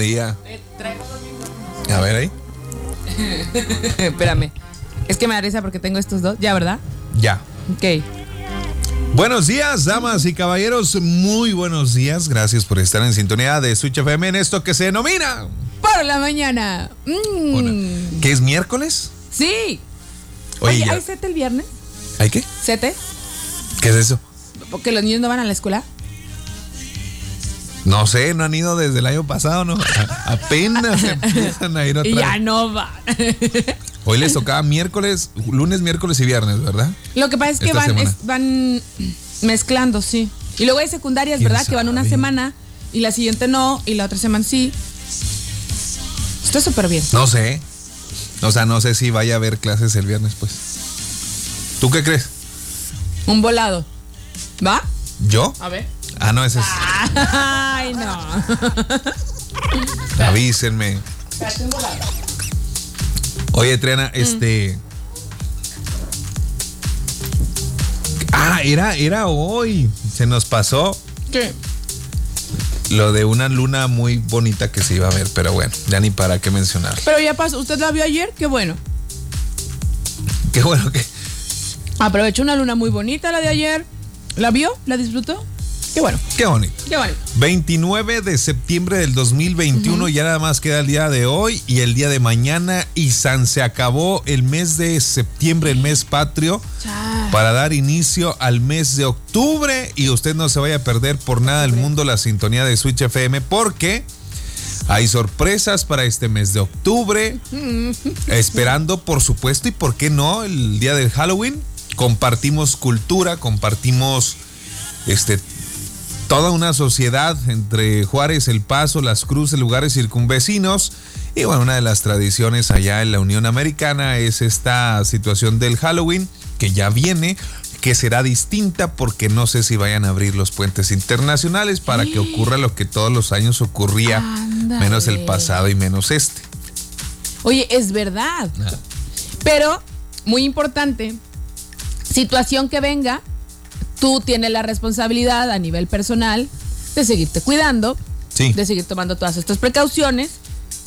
Podía. A ver ahí. Espérame. Es que me da risa porque tengo estos dos. ¿Ya, verdad? Ya. Ok. Buenos días, damas y caballeros. Muy buenos días. Gracias por estar en sintonía de Switch FM en esto que se denomina. Por la mañana. Mm. ¿Qué es miércoles? Sí. Oye, Oye. ¿hay sete el viernes? ¿Hay qué? ¿Sete? ¿Qué es eso? Porque los niños no van a la escuela. No sé, no han ido desde el año pasado, ¿no? A- apenas empiezan a ir otra ya vez. no van. Hoy les tocaba miércoles, lunes, miércoles y viernes, ¿verdad? Lo que pasa es que van, es- van mezclando, sí. Y luego hay secundarias, ¿Quién ¿verdad? Que van una semana y la siguiente no, y la otra semana sí. Está súper bien. No sé. O sea, no sé si vaya a haber clases el viernes, pues. ¿Tú qué crees? Un volado. ¿Va? ¿Yo? A ver. Ah, no, ese es. Ay, no. Avísenme. Oye, Triana, este. Ah, era, era hoy. Se nos pasó ¿Qué? lo de una luna muy bonita que se iba a ver, pero bueno, ya ni para qué mencionar. Pero ya pasó. ¿Usted la vio ayer? Qué bueno. Qué bueno que. Aprovechó una luna muy bonita la de ayer. ¿La vio? ¿La disfrutó? Qué bueno. Qué bonito. Qué bueno. 29 de septiembre del 2021, ya nada más queda el día de hoy y el día de mañana y San se acabó el mes de septiembre, el mes patrio, Chao. para dar inicio al mes de octubre y usted no se vaya a perder por nada del mundo la sintonía de Switch FM porque hay sorpresas para este mes de octubre, esperando por supuesto y por qué no el día del Halloween, compartimos cultura, compartimos este toda una sociedad entre Juárez, El Paso, Las Cruces, lugares circunvecinos. Y bueno, una de las tradiciones allá en la Unión Americana es esta situación del Halloween, que ya viene, que será distinta porque no sé si vayan a abrir los puentes internacionales para que ocurra lo que todos los años ocurría, menos el pasado y menos este. Oye, es verdad. Pero, muy importante, situación que venga, tú tienes la responsabilidad a nivel personal de seguirte cuidando, Sí. de seguir tomando todas estas precauciones,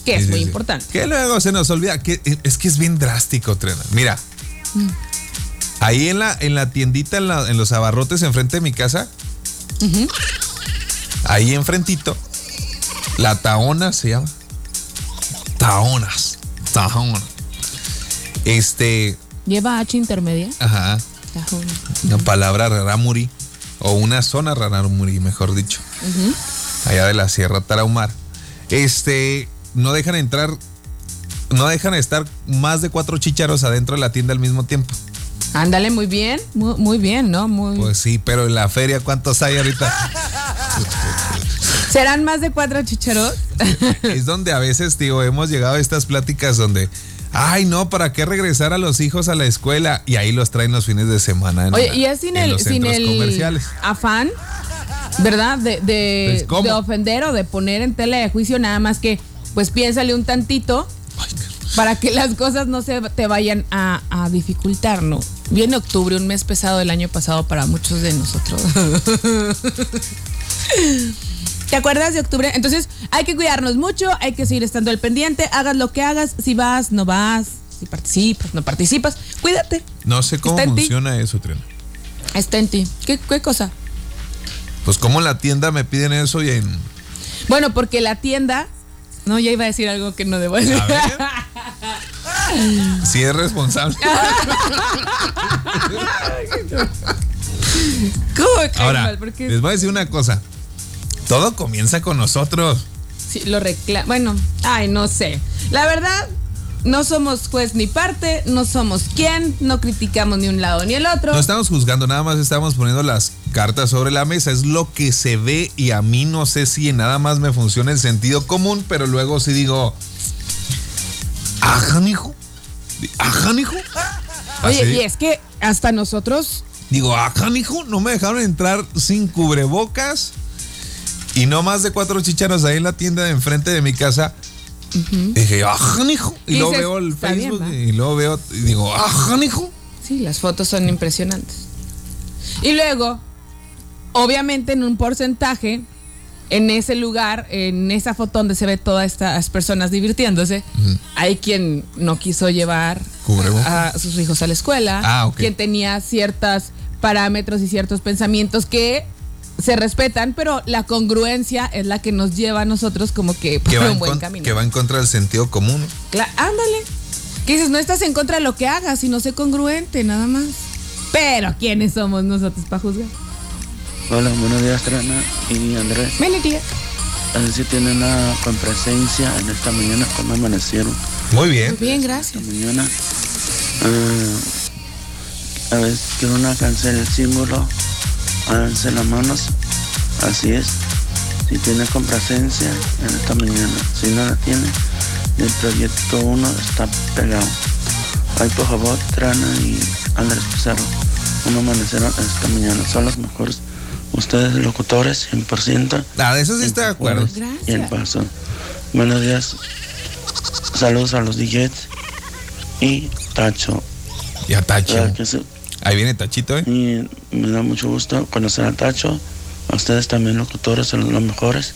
que es Sí, muy sí. importante. Que luego se nos olvida, que es que es bien drástico, Trena. Mira, ahí en la, en la tiendita, en, la- en los abarrotes enfrente de mi casa, ahí enfrentito, la Taona se llama. Taonas. Taonas. Este, Lleva H intermedia. ajá, una palabra rarámuri, o una zona rarámuri, mejor dicho. Allá de la Sierra Tarahumar. Este, no dejan entrar, no dejan estar más de cuatro chícharos adentro de la tienda al mismo tiempo. Ándale, muy bien, muy, muy bien, ¿no? Muy... Pues sí, pero en la feria, ¿cuántos hay ahorita? ¿Serán más de cuatro chicharos? es donde a veces, digo, hemos llegado a estas pláticas donde, ay, no, ¿para qué regresar a los hijos a la escuela? Y ahí los traen los fines de semana. en Oye, la- y es sin el, sin el afán, ¿verdad? De, de, Pues, de ofender o de poner en tela de juicio, nada más que, pues piénsale un tantito Ay, para que las cosas no se te vayan a, a dificultar, ¿no? Viene octubre, un mes pesado del año pasado para muchos de nosotros. ¿Te acuerdas de octubre? Entonces hay que cuidarnos mucho, hay que seguir estando al pendiente, hagas lo que hagas, si vas, no vas, si participas, no participas, cuídate, No sé cómo ti. funciona eso, Tren. está en ti. ¿Qué, qué cosa? Pues como en la tienda me piden eso y en... Bueno, porque la tienda. No, ya iba a decir algo que no debo decir. A ver. Si es responsable. ¿Cómo cae Ahora, mal? Porque les voy a decir una cosa. Todo comienza con nosotros. sí, lo reclama. Bueno, ay, no sé. La verdad, no somos juez ni parte, no somos quien, no criticamos ni un lado ni el otro. No estamos juzgando, nada más estamos poniendo las cartas sobre la mesa. Es lo que se ve y a mí no sé si nada más me funciona el sentido común, pero luego sí digo, ajá, hijo. Ajá, hijo. Oye, y es que hasta nosotros. Digo, ajá, hijo, no me dejaron entrar sin cubrebocas y no más de cuatro chicharos ahí en la tienda de enfrente de mi casa. Dije, ajá, hijo. Y Y luego veo el "Está bien, Facebook ¿va?". y luego veo y digo, ajá, hijo. Sí, las fotos son impresionantes. Y luego, obviamente en un porcentaje, en ese lugar, en esa foto donde se ve todas estas personas divirtiéndose, hay quien no quiso llevar a sus hijos a la escuela, ah, quien tenía ciertos parámetros y ciertos pensamientos que se respetan, pero la congruencia es la que nos lleva a nosotros como que por un buen camino. Que va en contra del sentido común. ándale. Que dices, no estás en contra de lo que hagas, sino sé congruente, nada más. Pero, ¿quiénes somos nosotros para juzgar? Hola, buenos días, Trana y Andrés. Tía. A ver si tienen una presencia en esta mañana, como amanecieron. Muy bien. Muy bien, gracias. Esta mañana. Ah, a ver, quiero una canción, el símbolo. Háganse las manos. Así es. Si tiene complacencia en esta mañana. Si no la tiene, el proyecto 1 está pegado. Ay, por favor, Trana y Andrés Pizarro. Un amanecieron esta mañana. Son los mejores. Ustedes, locutores, 100%. Ah, de eso sí estoy de acuerdo. Y el paso. Buenos días. Saludos a los DJs y Tacho. Y a Tacho. Ahí viene Tachito, ¿eh? Y me da mucho gusto conocer a Tacho. A ustedes también, locutores, son los mejores.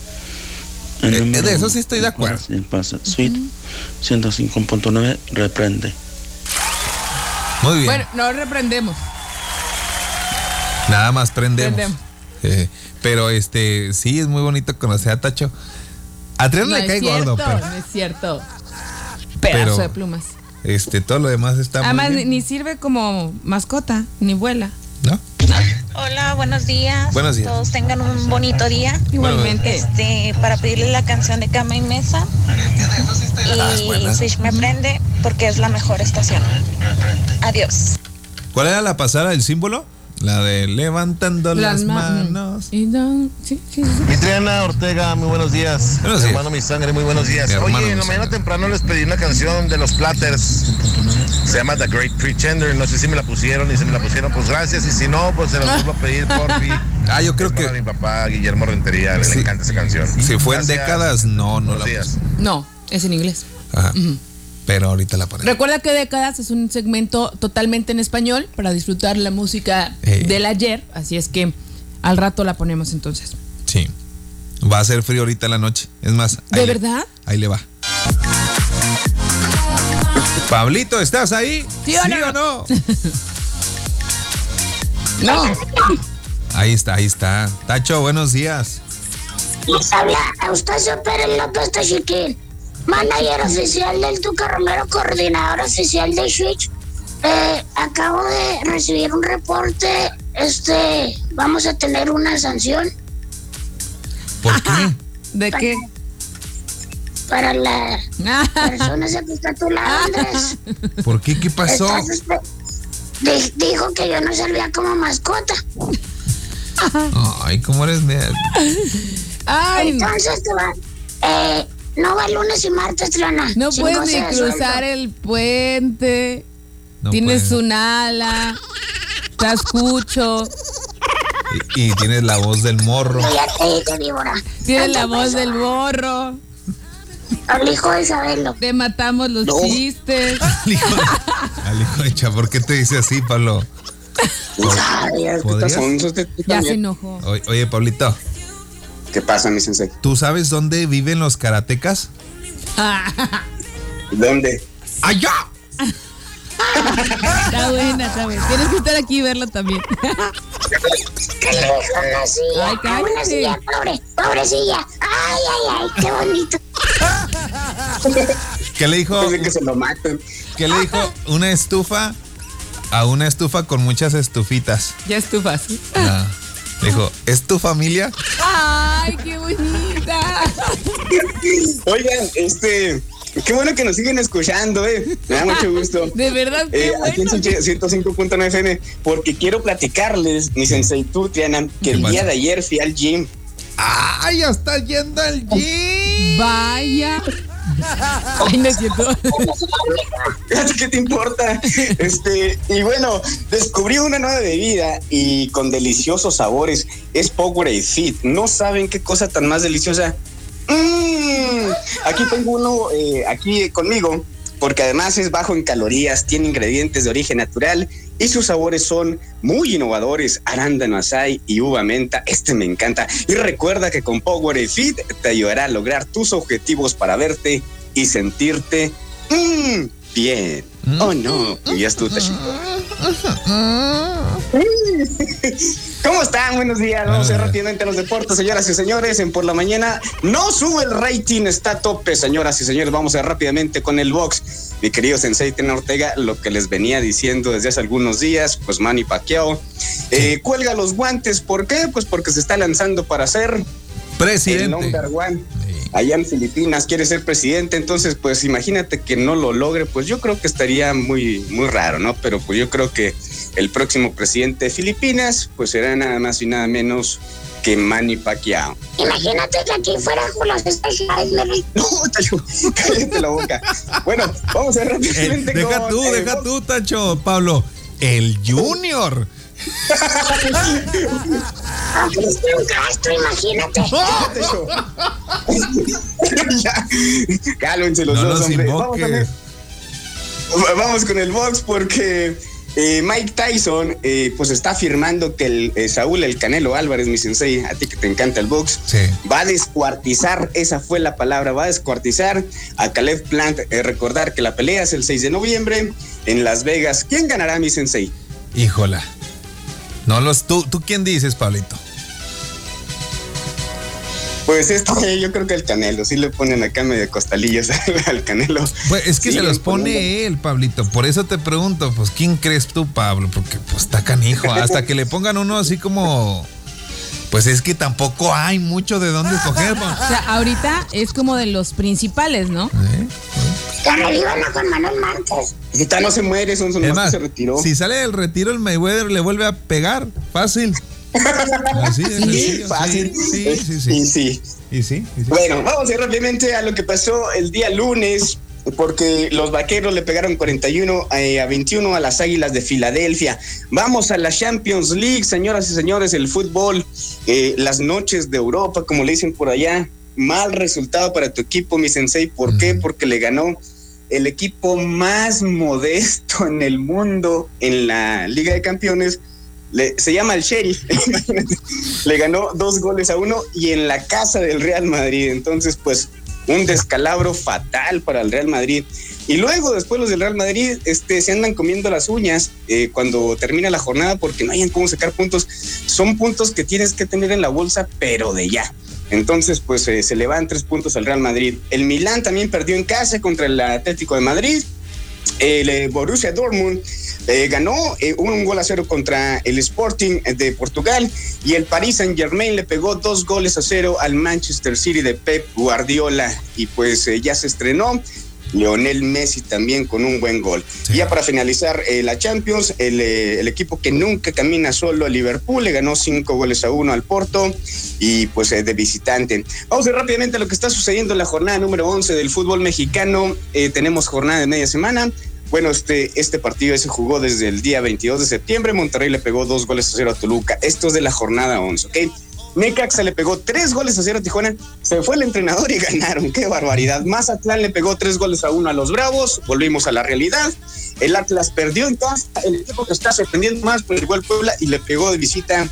Eh, de eso sí estoy de acuerdo. El paso. Suite 105.9, reprende. Muy bien. Bueno, no reprendemos. Nada más prendemos. prendemos. Eh, pero este, sí, es muy bonito conocer a Tacho. A Triana le cae gordo, pero. No es cierto. Pedazo de plumas. Este, todo lo demás está Además, muy ni sirve como mascota, ni vuela. ¿No? Hola, buenos días. Buenos días. Todos tengan un bonito día. Igualmente. Este, para pedirle la canción de Cama y Mesa. Y Switch me prende porque es la mejor estación. Adiós. ¿Cuál era la pasada, el símbolo? La de levantando las, manos. Y Triana Ortega, muy buenos días. Buenos días. Hermano Mi Sangre, muy buenos días. Oye, en la mañana temprano les pedí una canción de los Platters. Se llama The Great Pretender. No sé si me la pusieron y si me la pusieron, pues gracias. Y si no, pues se la vuelvo a pedir por mí. Ah, yo creo que. mi papá Guillermo Rentería, le encanta esa canción. Si fue en décadas, no, no la No, es en inglés. Ajá pero ahorita la ponemos. Recuerda que Décadas es un segmento totalmente en español para disfrutar la música del ayer, así es que al rato la ponemos entonces. Sí. Va a ser frío ahorita la noche. Es más. ¿De verdad? ahí le va. Pablito, ¿estás ahí? ¿Sí o no? no? no. Ahí está, ahí está. Tacho, buenos días. Les habla Eustacio Pérez López Tachiquín manager oficial del Tuca Romero, coordinador oficial de Switch. Eh, acabo de recibir un reporte. Este, vamos a tener una sanción. ¿Por qué? ¿De qué? Para la persona esa que está a tu lado, Andrés. ¿Por qué? ¿Qué pasó? dijo que yo no servía como mascota. Ay, ¿cómo eres? Ay, Entonces te va. Eh, no va lunes y martes, Triana. No puedes ni cruzar el puente. tienes un ala. Te escucho. Y, tienes la voz del morro. ya te dije, víbora. Tienes la voz del morro. Al hijo de Isabelo. Te matamos los chistes. al, hijo de, al hijo de ¿por qué te dice así, Pablo? Ya se enojó. oye, Pablito. ¿Qué pasa, mi sensei? ¿Tú sabes dónde viven los karatecas? ¿Dónde? ¡Allá! está buena, está buena. Tienes que estar aquí y verlo también. ¿Qué le dijo una silla? Ay, cállate. Una silla, pobre, pobrecilla. Ay, ay, ay, qué bonito. ¿Qué le dijo? que se lo maten. ¿Qué le dijo? Una estufa a una estufa con muchas estufitas. Ya estufas. Dijo, ¿es tu familia? ¡Ay, qué bonita! Oigan, este. Qué bueno que nos siguen escuchando, eh. Me da mucho gusto. De verdad, qué eh, Aquí en 105.9 FM, porque quiero platicarles, mi sensei tú, Triana, que el día de ayer fui al gym. ¡Ay, ya está yendo al gym! Vaya. Es ¿Qué te importa? Este, y bueno, descubrí una nueva bebida y con deliciosos sabores. Es Powerade Fit. No saben qué cosa tan más deliciosa. Mm, aquí tengo uno, eh, aquí conmigo, porque además es bajo en calorías, tiene ingredientes de origen natural y sus sabores son muy innovadores, arándano asai y uva menta. Este me encanta. Y recuerda que con Power Fit te ayudará a lograr tus objetivos para verte y sentirte mm, bien. Oh no, ya tú, ¿Cómo están? Buenos días. Vamos a ir rápidamente a los deportes, señoras y señores. En por la mañana no sube el rating, está a tope, señoras y señores. Vamos a ir rápidamente con el box. Mi querido Sensei Tena Ortega, lo que les venía diciendo desde hace algunos días, pues Manny Pacquiao eh, cuelga los guantes. ¿Por qué? Pues porque se está lanzando para ser presidente. El number one allá en Filipinas, quiere ser presidente, entonces pues imagínate que no lo logre, pues yo creo que estaría muy, muy raro, ¿no? Pero pues yo creo que el próximo presidente de Filipinas pues será nada más y nada menos que Manny Pacquiao. Imagínate que aquí fuera con los No, Tacho, cállate la boca. Bueno, vamos a ver rápidamente. Eh, deja tú, deja tú, Tacho, Pablo. El Junior Ah, Cristian Castro, imagínate. Cálmense los dos, hombre. Vamos, con el box porque eh, Mike Tyson eh, pues está afirmando que el, eh, Saúl el Canelo Álvarez, mi sensei, a ti que te encanta el box, va a descuartizar, esa fue la palabra, va a descuartizar a Caleb Plant. recordar que la pelea es el 6 de noviembre en Las Vegas. ¿Quién ganará, mi sensei? Híjola. No los, tú, ¿tú quién dices, Pablito? Pues esto, yo creo que el Canelo, sí le ponen acá medio costalillos al Canelo. Pues es que se los pone él, Pablito. Por eso te pregunto, pues, ¿quién crees tú, Pablo? Porque pues está canijo. Hasta que le pongan uno así como. Pues es que tampoco hay mucho de dónde escoger. O sea, ahorita es como de los principales, ¿no? ¿Eh? con Manuel Marcos. Ahorita no se muere, son, son más, se retiró. Si sale del retiro, el Mayweather le vuelve a pegar. Fácil. Así es, sí, fácil. Sí, sí, sí. sí. Y sí, Bueno, vamos a ir rápidamente a lo que pasó el día lunes porque los vaqueros le pegaron 41 eh, a 21 a las Águilas de Filadelfia. Vamos a la Champions League, señoras y señores, el fútbol, eh, las noches de Europa, como le dicen por allá. Mal resultado para tu equipo, mi sensei. ¿Por qué? Porque le ganó el equipo más modesto en el mundo en la Liga de Campeones. Se llama el Sheriff, le ganó dos goles a uno y en la casa del Real Madrid. Entonces, pues un descalabro fatal para el Real Madrid. Y luego, después los del Real Madrid, este, se andan comiendo las uñas eh, cuando termina la jornada porque no hayan cómo sacar puntos. Son puntos que tienes que tener en la bolsa, pero de ya. Entonces, pues eh, se le van tres puntos al Real Madrid. El Milán también perdió en casa contra el Atlético de Madrid. El eh, Borussia Dortmund eh, ganó un gol a cero contra el Sporting de Portugal y el Paris Saint Germain le pegó dos goles a cero al Manchester City de Pep Guardiola y pues ya se estrenó Lionel Messi también con un buen gol. Ya para finalizar eh, la Champions, eh, el, equipo que nunca camina solo a Liverpool le ganó cinco goles a uno al Porto y pues eh, de visitante. Vamos a ver rápidamente a lo que está sucediendo en la jornada número 11 del fútbol mexicano. tenemos jornada de media semana. Bueno, este, este partido se jugó desde el día 22 de septiembre. Monterrey le pegó dos goles a cero a Toluca. Esto es de la jornada 11, ¿ok? Necaxa le pegó tres goles a cero a Tijuana. Se fue el entrenador y ganaron. Qué barbaridad. Mazatlán le pegó tres goles a uno a los Bravos. Volvimos a la realidad. El Atlas perdió en casa. El equipo que está sorprendiendo más, pues igual Puebla y le pegó de visita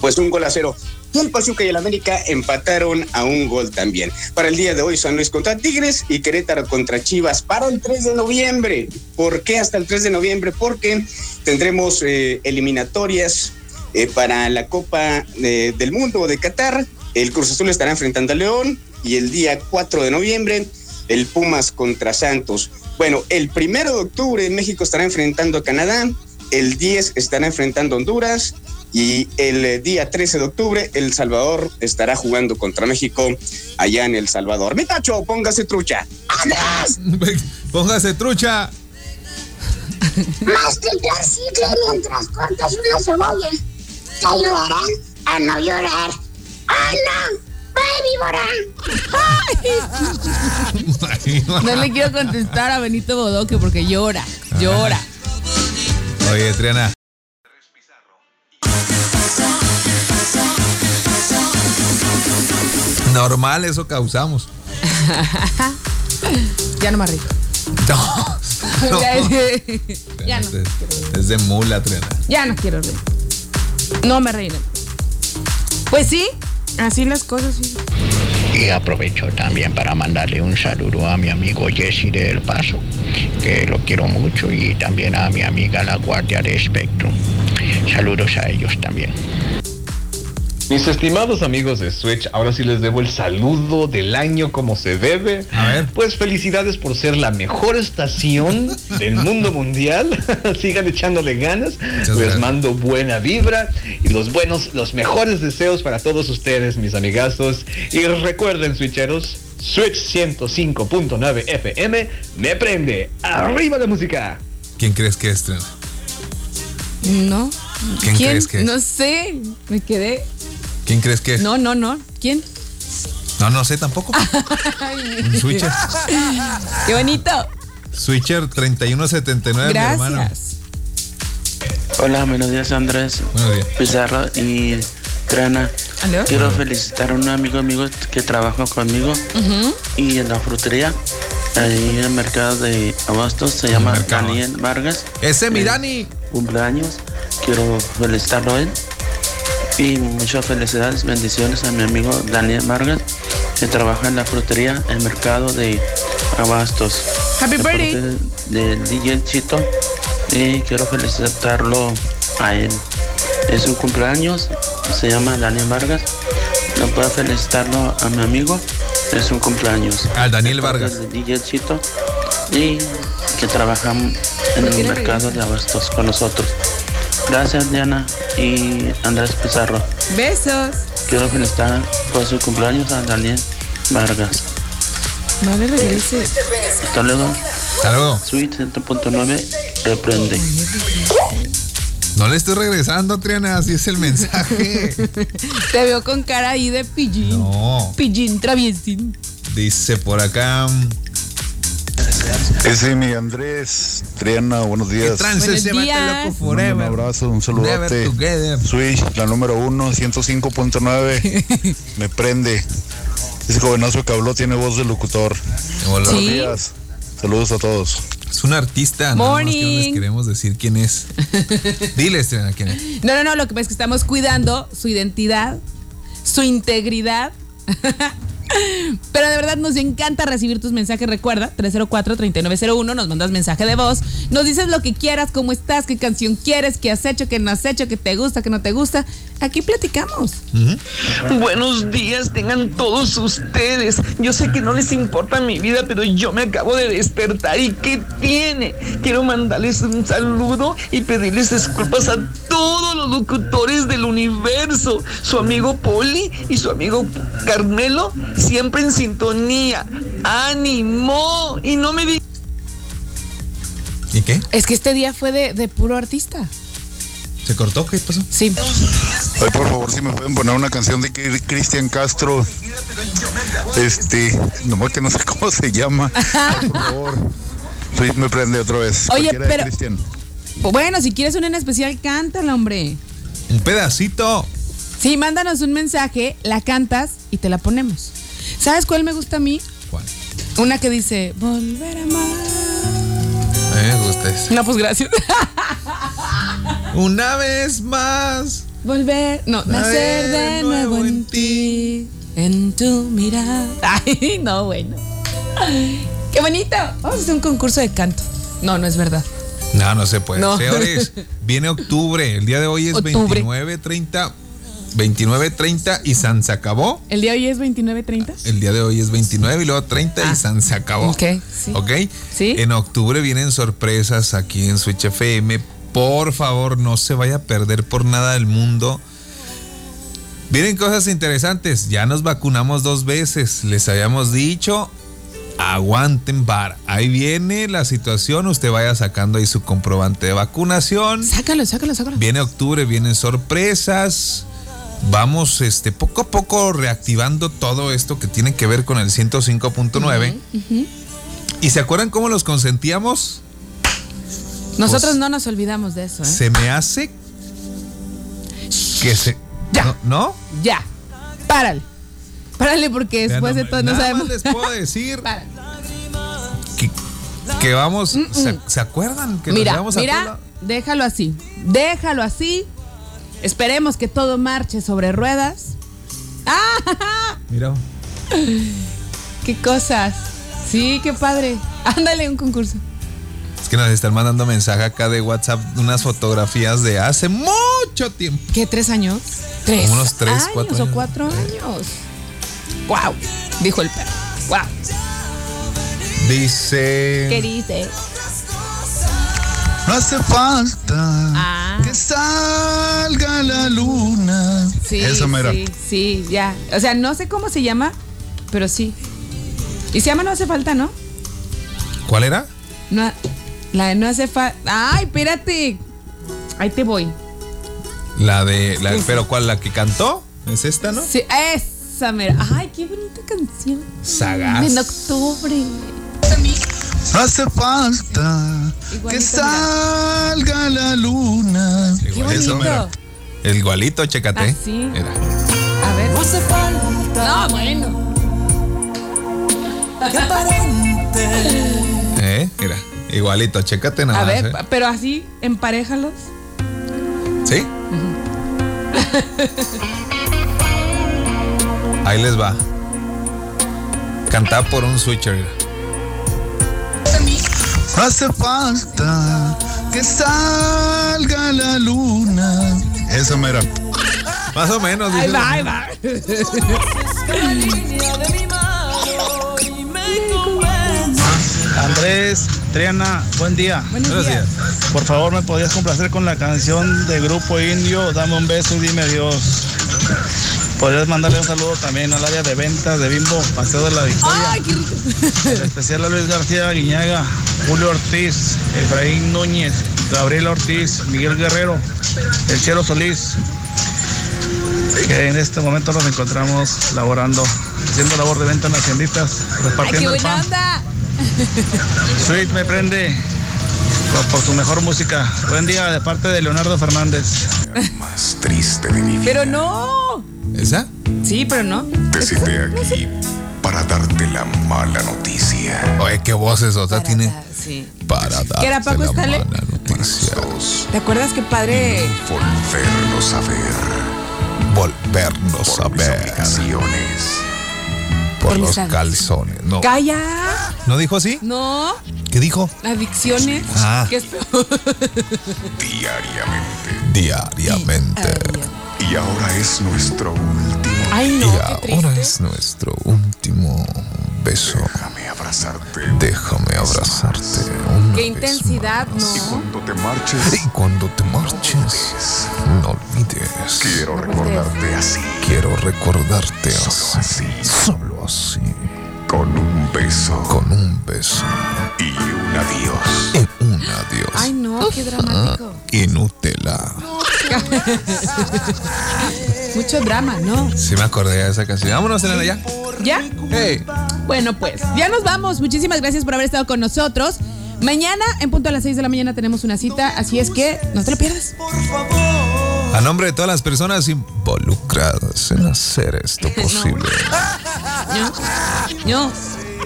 pues un gol a cero. Y el Pachuca y el América empataron a un gol también. Para el día de hoy, San Luis contra Tigres y Querétaro contra Chivas para el 3 de noviembre. ¿Por qué hasta el 3 de noviembre? Porque tendremos eh, eliminatorias eh, para la Copa del Mundo de Qatar. El Cruz Azul estará enfrentando a León y el día 4 de noviembre el Pumas contra Santos. Bueno, el primero de octubre México estará enfrentando a Canadá, el 10 estará enfrentando a Honduras y el eh, día 13 de octubre El Salvador estará jugando contra México allá en El Salvador. Mi tacho, póngase trucha. ¡Adiós! póngase trucha. Mastica mientras cortas una cebolla te ayudarán a no llorar. ¡Ah, no! ¡Ay! No le quiero contestar a Benito Bodoque porque llora, llora. Oye, Triana. Normal, eso causamos. ya no más rico. No. ya no. Es de mula, Triana. Ya no quiero reír. No me reiré. Pues sí, así las cosas. Sí. Y aprovecho también para mandarle un saludo a mi amigo Jesse del Paso, que lo quiero mucho, y también a mi amiga la Guardia de Spectrum. Saludos a ellos también. Mis estimados amigos de Switch, ahora sí les debo el saludo del año como se debe. A ver. Pues felicidades por ser la mejor estación del mundo mundial. Sigan echándole ganas. les mando buena vibra y los buenos, los mejores deseos para todos ustedes, mis amigazos. Y recuerden, Switcheros, Switch 105.9 FM me prende. ¡Arriba la música! ¿Quién crees que es, No. ¿Quién, crees que es? No sé, me quedé. ¿Quién crees que es? No, no, no. ¿Quién? No, no sé tampoco. Un switcher. Qué bonito. Switcher 3179, Gracias. mi hermano. Hola, buenos días Andrés. Buenos días. Pizarro y Trana. ¿Aló? Quiero felicitar a un amigo amigo que trabaja conmigo y en la frutería, ahí en el mercado de Abastos, se llama. Daniel Vargas. Ese mi Eh, Dani. Cumpleaños, quiero felicitarlo a él. Y muchas felicidades, bendiciones a mi amigo Daniel Vargas, que trabaja en la frutería, el mercado de Abastos. Happy De birthday. Del DJ Chito. Y quiero felicitarlo a él. Es su cumpleaños, se llama Daniel Vargas. No puedo felicitarlo a mi amigo, es un cumpleaños. Al Daniel De Vargas. del DJ Chito. Y que trabaja en el mercado de Abastos con nosotros. Gracias Diana y Andrés Pizarro. Besos. Quiero felicitar por su cumpleaños a Daniel Vargas. No le regreses. Hasta luego. Hasta luego. Suite 7.9 reprende. No le estoy regresando, Triana, así es el mensaje. Te veo con cara ahí de pillín. No. Pillín traviesín. Dice por acá. Ese mi Andrés, Triana, buenos ¿Qué días. trance Buenos días. loco Un forever? abrazo, un saludote. Switch, la número uno, 105.9. Me prende. Ese jovenazo que habló tiene voz de locutor. Hola. Sí. Buenos días. Saludos a todos. Es un artista, nada más que no les Morning. queremos decir quién es. Diles, Triana, quién es. No, no, no, lo que pasa es que estamos cuidando su identidad, su integridad. Pero de verdad nos encanta recibir tus mensajes. Recuerda, 304-3901, nos mandas mensaje de voz. Nos dices lo que quieras, cómo estás, qué canción quieres, qué has hecho, qué no has hecho, qué te gusta, qué no te gusta. Aquí platicamos. Buenos días, tengan todos ustedes. Yo sé que no les importa mi vida, pero yo me acabo de despertar. ¿Y qué tiene? Quiero mandarles un saludo y pedirles disculpas a todos los locutores del universo. Su amigo Poli y su amigo Carmelo, siempre en sintonía. ¡Ánimo! Y no me digan. ¿Y qué? Es que este día fue de, de puro artista. ¿Se cortó? ¿Qué pasó? Sí. Ay, por favor, si me pueden poner una canción de Cri- Cristian Castro. Este, nomás que no sé cómo se llama. Por favor. Switch me prende otra vez. Oye, Cualquiera de pero- Cristian. Bueno, si quieres una en especial, cántala, hombre. Un pedacito. Sí, mándanos un mensaje, la cantas y te la ponemos. ¿Sabes cuál me gusta a mí? ¿Cuál? Una que dice, volver a amar. Me gusta ese. No, pues gracias. Una vez más. Volver, no, nacer de nuevo en ti, en tu mirada. Ay, no, bueno. Qué bonito. Vamos a hacer un concurso de canto. No, no es verdad. No, no se puede. No. Señores, viene octubre. El día de hoy es Octubre. 29, 30. 29, 30 y San se acabó. ¿El día de hoy es 29.30? El día de hoy es 29 y luego 30 y San se acabó. Ah. Ok, sí. ¿Ok? Sí. En octubre vienen sorpresas aquí en Switch FM. Por favor, no se vaya a perder por nada del mundo. Vienen cosas interesantes. Ya nos vacunamos dos veces. Les habíamos dicho. Aguanten bar. Ahí viene la situación. Usted vaya sacando ahí su comprobante de vacunación. Sácalo, sácalo, sácalo. Viene octubre, vienen sorpresas. Vamos este, poco a poco reactivando todo esto que tiene que ver con el 105.9. ¿Y se acuerdan cómo los consentíamos? Nosotros Pues, no nos olvidamos de eso, ¿eh? Se me hace que se. Ya. ¿No? ¿no? Ya. Párale. Párale porque después no de todo no sabemos. más les puedo decir Párale. que Que vamos, ¿se, acuerdan? Que mira, nos mira, déjalo así, déjalo así. Esperemos que todo marche sobre ruedas. ¡Ah! Mira. Qué cosas. Sí, qué padre. Ándale un concurso. Es que nos están mandando mensaje acá de WhatsApp, unas fotografías de hace mucho tiempo. ¿Qué, tres años? Tres. unos tres, años cuatro o cuatro años. Wow, dijo el perro. Wow. Dice. ¿Qué dice? No hace falta ah. Salga la luna. Sí, Eso mera. Sí, sí, ya. O sea, no sé cómo se llama, pero sí. Y se llama No hace falta, ¿no? ¿Cuál era? No, la de No hace falta. ¡Ay, espérate! Ahí te voy. La de. La, ¿Pero cuál? ¿La que cantó? ¿Es esta, no? Sí, esa mera. ¡Ay, qué bonita canción! Sagaz. En octubre. Hace falta que salga la luna. Qué. El igualito, chécate. Ah, sí. A ver. No hace falta. No, bueno. ¿Eh? Mira, igualito, chécate nada A ver, ¿eh? pero así, emparéjalos. ¿Sí? Ahí les va. Cantar por un switcher. Hace falta que salga la luna. Esa mera. Más o menos. Ahí va, ahí va. Andrés, Triana, buen día. Buenos días. Por favor, ¿me podrías complacer con la canción de Grupo Indio? Dame un beso y dime adiós. Podrías mandarle un saludo también al área de ventas de Bimbo, Paseo de la Victoria. Ay, qué rico. En especial a Luis García Guiñaga, Julio Ortiz, Efraín Núñez, Gabriel Ortiz, Miguel Guerrero, El Cielo Solís, que en este momento nos encontramos laborando, haciendo labor de venta en las tienditas, repartiendo Ay, qué el buena Sweet me prende por, su mejor música. Buen día de parte de Leonardo Fernández. Más triste de mi vida. Pero no. ¿Esa? Sí, pero no. Te cité aquí para darte la mala noticia. Oye, qué voces, o sea, tiene. sí. Para darte ¿Qué era Paco la mala noticia. ¿Te acuerdas qué padre? Volvernos a ver. Volvernos Por a mis ver. obligaciones. Por Por los calzones. No. ¡Calla! ¿No dijo así? No. ¿Qué dijo? Adicciones. Ah. ¿Qué es peor? Diariamente. Diariamente. Y ahora es nuestro último. Ay, no, y ahora es nuestro último beso. Déjame abrazarte. Déjame abrazarte. una Qué vez intensidad, más. Y ¿no? cuando te marches, Y cuando te marches, no olvides. quiero recordarte así. Quiero recordarte Solo así. así. Solo así. Con un beso Con un beso. y un adiós. Y un adiós. Ay, no, qué dramático. Y Nutella. Mucho drama, ¿no? Sí me acordé de esa canción. Vámonos, Elena, ya. ¿Ya? Hey. Bueno, pues, ya nos vamos. Muchísimas gracias por haber estado con nosotros. Mañana, en punto a las 6 de la mañana, tenemos una cita, así es que no te lo pierdas. A nombre de todas las personas involucradas en hacer esto posible. No.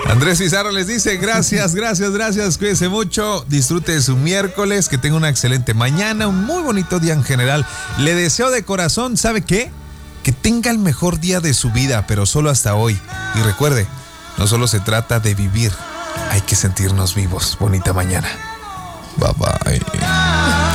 Andrés Pizarro les dice gracias, gracias, gracias, cuídense mucho, disfrute de su miércoles, que tenga una excelente mañana, un muy bonito día en general. Le deseo de corazón, ¿sabe qué? Que tenga el mejor día de su vida, pero solo hasta hoy. Y recuerde, no solo se trata de vivir, hay que sentirnos vivos. Bonita mañana. Bye bye.